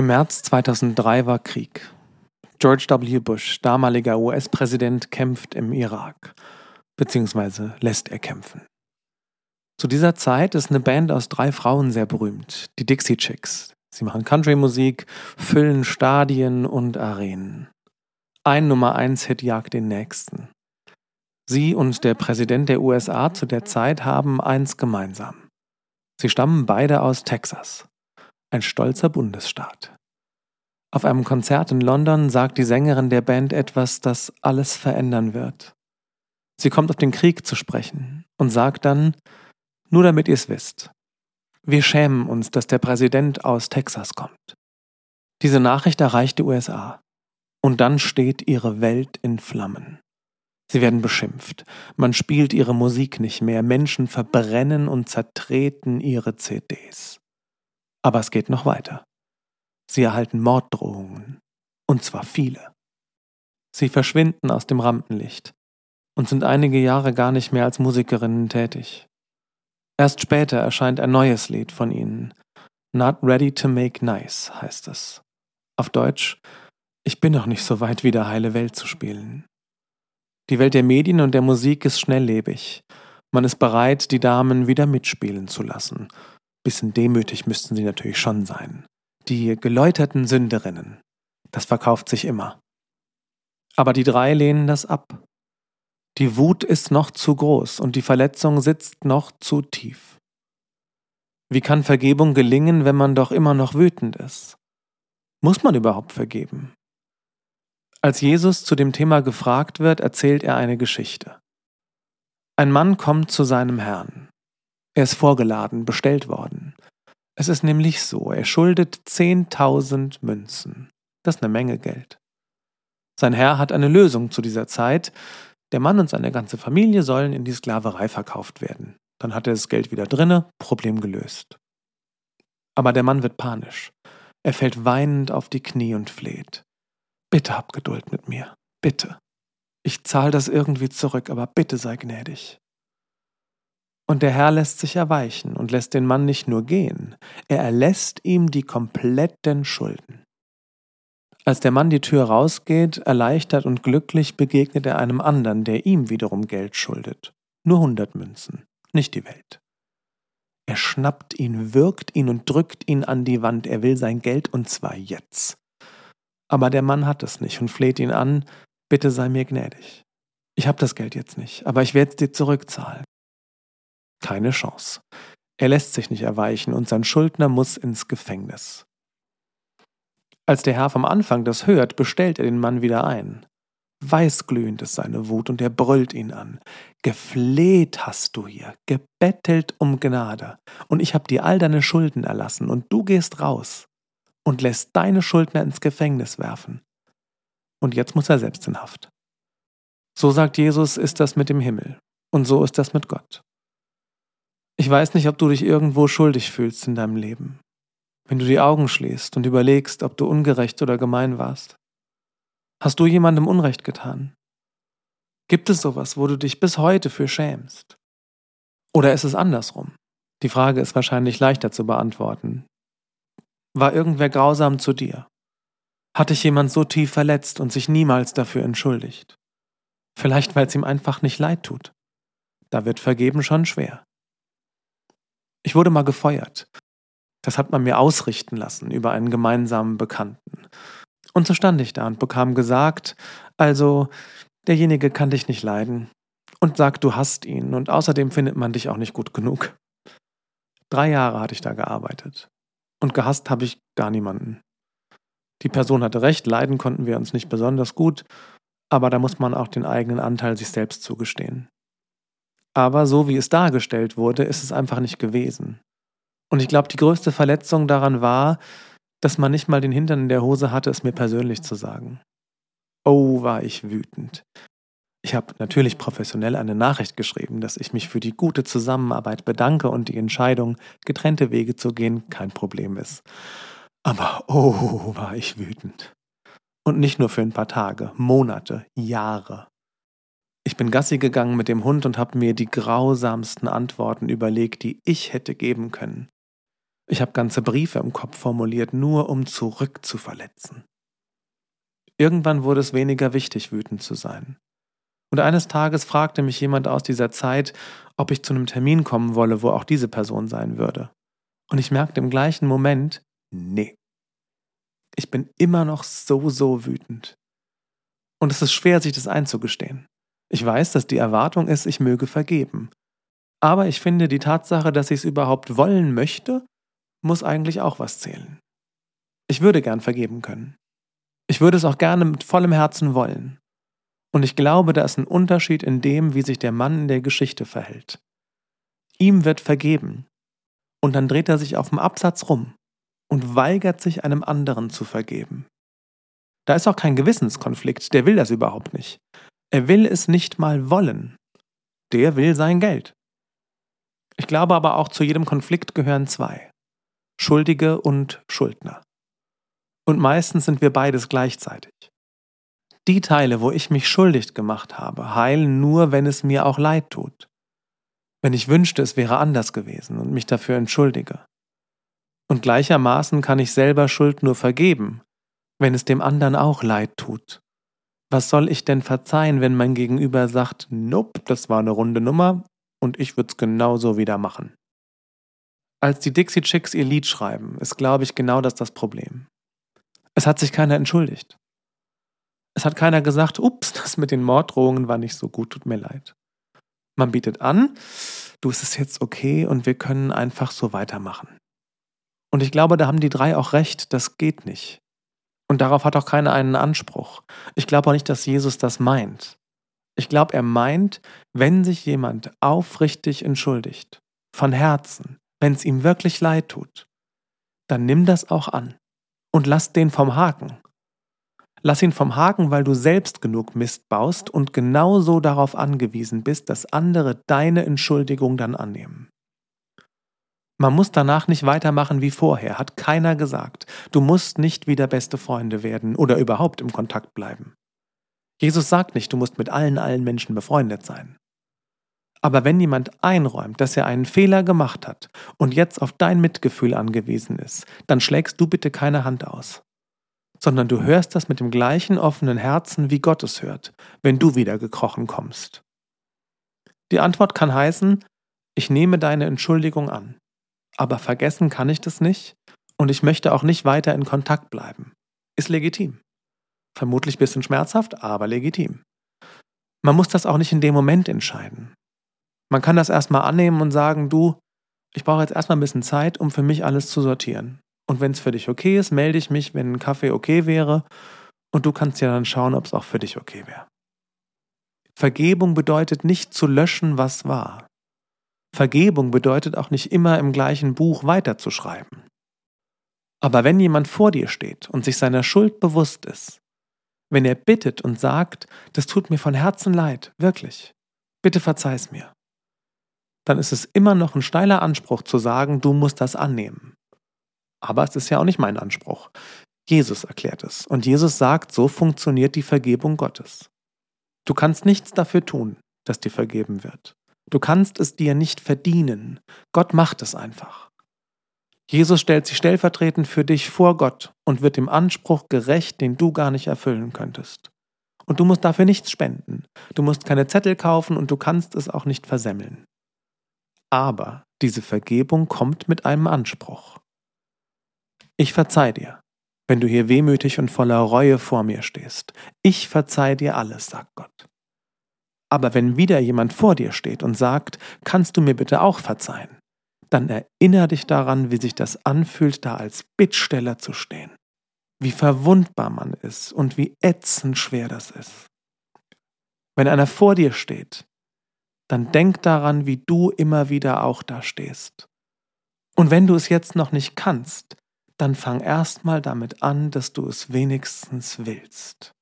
Im März 2003 war Krieg. George W. Bush, damaliger US-Präsident, kämpft im Irak, beziehungsweise lässt er kämpfen. Zu dieser Zeit ist eine Band aus drei Frauen sehr berühmt, die Dixie Chicks. Sie machen Country-Musik, füllen Stadien und Arenen. Ein Nummer 1 Hit jagt den nächsten. Sie und der Präsident der USA zu der Zeit haben eins gemeinsam. Sie stammen beide aus Texas ein stolzer Bundesstaat. Auf einem Konzert in London sagt die Sängerin der Band etwas, das alles verändern wird. Sie kommt auf den Krieg zu sprechen und sagt dann, nur damit ihr es wisst, wir schämen uns, dass der Präsident aus Texas kommt. Diese Nachricht erreicht die USA. Und dann steht ihre Welt in Flammen. Sie werden beschimpft, man spielt ihre Musik nicht mehr, Menschen verbrennen und zertreten ihre CDs. Aber es geht noch weiter. Sie erhalten Morddrohungen, und zwar viele. Sie verschwinden aus dem Rampenlicht und sind einige Jahre gar nicht mehr als Musikerinnen tätig. Erst später erscheint ein neues Lied von ihnen. Not Ready to Make Nice heißt es. Auf Deutsch, ich bin noch nicht so weit, wieder heile Welt zu spielen. Die Welt der Medien und der Musik ist schnelllebig. Man ist bereit, die Damen wieder mitspielen zu lassen Bisschen demütig müssten sie natürlich schon sein. Die geläuterten Sünderinnen. Das verkauft sich immer. Aber die drei lehnen das ab. Die Wut ist noch zu groß und die Verletzung sitzt noch zu tief. Wie kann Vergebung gelingen, wenn man doch immer noch wütend ist? Muss man überhaupt vergeben? Als Jesus zu dem Thema gefragt wird, erzählt er eine Geschichte. Ein Mann kommt zu seinem Herrn. Er ist vorgeladen, bestellt worden. Es ist nämlich so, er schuldet 10.000 Münzen. Das ist eine Menge Geld. Sein Herr hat eine Lösung zu dieser Zeit. Der Mann und seine ganze Familie sollen in die Sklaverei verkauft werden. Dann hat er das Geld wieder drinne, Problem gelöst. Aber der Mann wird panisch. Er fällt weinend auf die Knie und fleht. Bitte hab Geduld mit mir. Bitte. Ich zahle das irgendwie zurück, aber bitte sei gnädig. Und der Herr lässt sich erweichen und lässt den Mann nicht nur gehen, er erlässt ihm die kompletten Schulden. Als der Mann die Tür rausgeht, erleichtert und glücklich begegnet er einem anderen, der ihm wiederum Geld schuldet. Nur hundert Münzen, nicht die Welt. Er schnappt ihn, wirkt ihn und drückt ihn an die Wand, er will sein Geld und zwar jetzt. Aber der Mann hat es nicht und fleht ihn an, bitte sei mir gnädig. Ich habe das Geld jetzt nicht, aber ich werde es dir zurückzahlen. Keine Chance. Er lässt sich nicht erweichen und sein Schuldner muss ins Gefängnis. Als der Herr vom Anfang das hört, bestellt er den Mann wieder ein. Weißglühend ist seine Wut und er brüllt ihn an. Gefleht hast du hier, gebettelt um Gnade, und ich hab dir all deine Schulden erlassen, und du gehst raus und lässt deine Schuldner ins Gefängnis werfen. Und jetzt muss er selbst in Haft. So sagt Jesus, ist das mit dem Himmel, und so ist das mit Gott. Ich weiß nicht, ob du dich irgendwo schuldig fühlst in deinem Leben. Wenn du die Augen schließt und überlegst, ob du ungerecht oder gemein warst. Hast du jemandem Unrecht getan? Gibt es sowas, wo du dich bis heute für schämst? Oder ist es andersrum? Die Frage ist wahrscheinlich leichter zu beantworten. War irgendwer grausam zu dir? Hat dich jemand so tief verletzt und sich niemals dafür entschuldigt? Vielleicht, weil es ihm einfach nicht leid tut. Da wird Vergeben schon schwer. Ich wurde mal gefeuert. Das hat man mir ausrichten lassen über einen gemeinsamen Bekannten. Und so stand ich da und bekam gesagt, also, derjenige kann dich nicht leiden und sagt, du hast ihn und außerdem findet man dich auch nicht gut genug. Drei Jahre hatte ich da gearbeitet und gehasst habe ich gar niemanden. Die Person hatte recht, leiden konnten wir uns nicht besonders gut, aber da muss man auch den eigenen Anteil sich selbst zugestehen. Aber so wie es dargestellt wurde, ist es einfach nicht gewesen. Und ich glaube, die größte Verletzung daran war, dass man nicht mal den Hintern in der Hose hatte, es mir persönlich zu sagen. Oh, war ich wütend. Ich habe natürlich professionell eine Nachricht geschrieben, dass ich mich für die gute Zusammenarbeit bedanke und die Entscheidung, getrennte Wege zu gehen, kein Problem ist. Aber oh, war ich wütend. Und nicht nur für ein paar Tage, Monate, Jahre. Ich bin Gassi gegangen mit dem Hund und habe mir die grausamsten Antworten überlegt, die ich hätte geben können. Ich habe ganze Briefe im Kopf formuliert, nur um zurück zu verletzen. Irgendwann wurde es weniger wichtig, wütend zu sein. Und eines Tages fragte mich jemand aus dieser Zeit, ob ich zu einem Termin kommen wolle, wo auch diese Person sein würde. Und ich merkte im gleichen Moment, nee. Ich bin immer noch so, so wütend. Und es ist schwer, sich das einzugestehen. Ich weiß, dass die Erwartung ist, ich möge vergeben. Aber ich finde, die Tatsache, dass ich es überhaupt wollen möchte, muss eigentlich auch was zählen. Ich würde gern vergeben können. Ich würde es auch gerne mit vollem Herzen wollen. Und ich glaube, da ist ein Unterschied in dem, wie sich der Mann in der Geschichte verhält. Ihm wird vergeben. Und dann dreht er sich auf dem Absatz rum und weigert sich einem anderen zu vergeben. Da ist auch kein Gewissenskonflikt, der will das überhaupt nicht. Er will es nicht mal wollen. Der will sein Geld. Ich glaube aber auch, zu jedem Konflikt gehören zwei. Schuldige und Schuldner. Und meistens sind wir beides gleichzeitig. Die Teile, wo ich mich schuldig gemacht habe, heilen nur, wenn es mir auch leid tut. Wenn ich wünschte, es wäre anders gewesen und mich dafür entschuldige. Und gleichermaßen kann ich selber Schuld nur vergeben, wenn es dem anderen auch leid tut. Was soll ich denn verzeihen, wenn mein Gegenüber sagt, nope, das war eine runde Nummer und ich würde es genauso wieder machen? Als die Dixie Chicks ihr Lied schreiben, ist, glaube ich, genau das das Problem. Es hat sich keiner entschuldigt. Es hat keiner gesagt, ups, das mit den Morddrohungen war nicht so gut, tut mir leid. Man bietet an, du, es ist jetzt okay und wir können einfach so weitermachen. Und ich glaube, da haben die drei auch recht, das geht nicht. Und darauf hat auch keiner einen Anspruch. Ich glaube auch nicht, dass Jesus das meint. Ich glaube, er meint, wenn sich jemand aufrichtig entschuldigt, von Herzen, wenn es ihm wirklich leid tut, dann nimm das auch an und lass den vom Haken. Lass ihn vom Haken, weil du selbst genug Mist baust und genauso darauf angewiesen bist, dass andere deine Entschuldigung dann annehmen. Man muss danach nicht weitermachen wie vorher, hat keiner gesagt. Du musst nicht wieder beste Freunde werden oder überhaupt im Kontakt bleiben. Jesus sagt nicht, du musst mit allen, allen Menschen befreundet sein. Aber wenn jemand einräumt, dass er einen Fehler gemacht hat und jetzt auf dein Mitgefühl angewiesen ist, dann schlägst du bitte keine Hand aus, sondern du hörst das mit dem gleichen offenen Herzen, wie Gott es hört, wenn du wieder gekrochen kommst. Die Antwort kann heißen, ich nehme deine Entschuldigung an aber vergessen kann ich das nicht und ich möchte auch nicht weiter in Kontakt bleiben. Ist legitim. Vermutlich ein bisschen schmerzhaft, aber legitim. Man muss das auch nicht in dem Moment entscheiden. Man kann das erstmal annehmen und sagen, du, ich brauche jetzt erstmal ein bisschen Zeit, um für mich alles zu sortieren. Und wenn es für dich okay ist, melde ich mich, wenn ein Kaffee okay wäre. Und du kannst ja dann schauen, ob es auch für dich okay wäre. Vergebung bedeutet nicht zu löschen, was war. Vergebung bedeutet auch nicht immer im gleichen Buch weiterzuschreiben. Aber wenn jemand vor dir steht und sich seiner Schuld bewusst ist, wenn er bittet und sagt, das tut mir von Herzen leid, wirklich, bitte verzeih's mir, dann ist es immer noch ein steiler Anspruch zu sagen, du musst das annehmen. Aber es ist ja auch nicht mein Anspruch. Jesus erklärt es. Und Jesus sagt, so funktioniert die Vergebung Gottes. Du kannst nichts dafür tun, dass dir vergeben wird. Du kannst es dir nicht verdienen. Gott macht es einfach. Jesus stellt sich stellvertretend für dich vor Gott und wird dem Anspruch gerecht, den du gar nicht erfüllen könntest. Und du musst dafür nichts spenden. Du musst keine Zettel kaufen und du kannst es auch nicht versemmeln. Aber diese Vergebung kommt mit einem Anspruch. Ich verzeih dir, wenn du hier wehmütig und voller Reue vor mir stehst. Ich verzeih dir alles, sagt Gott. Aber wenn wieder jemand vor dir steht und sagt, kannst du mir bitte auch verzeihen, dann erinnere dich daran, wie sich das anfühlt, da als Bittsteller zu stehen. Wie verwundbar man ist und wie ätzend schwer das ist. Wenn einer vor dir steht, dann denk daran, wie du immer wieder auch da stehst. Und wenn du es jetzt noch nicht kannst, dann fang erstmal damit an, dass du es wenigstens willst.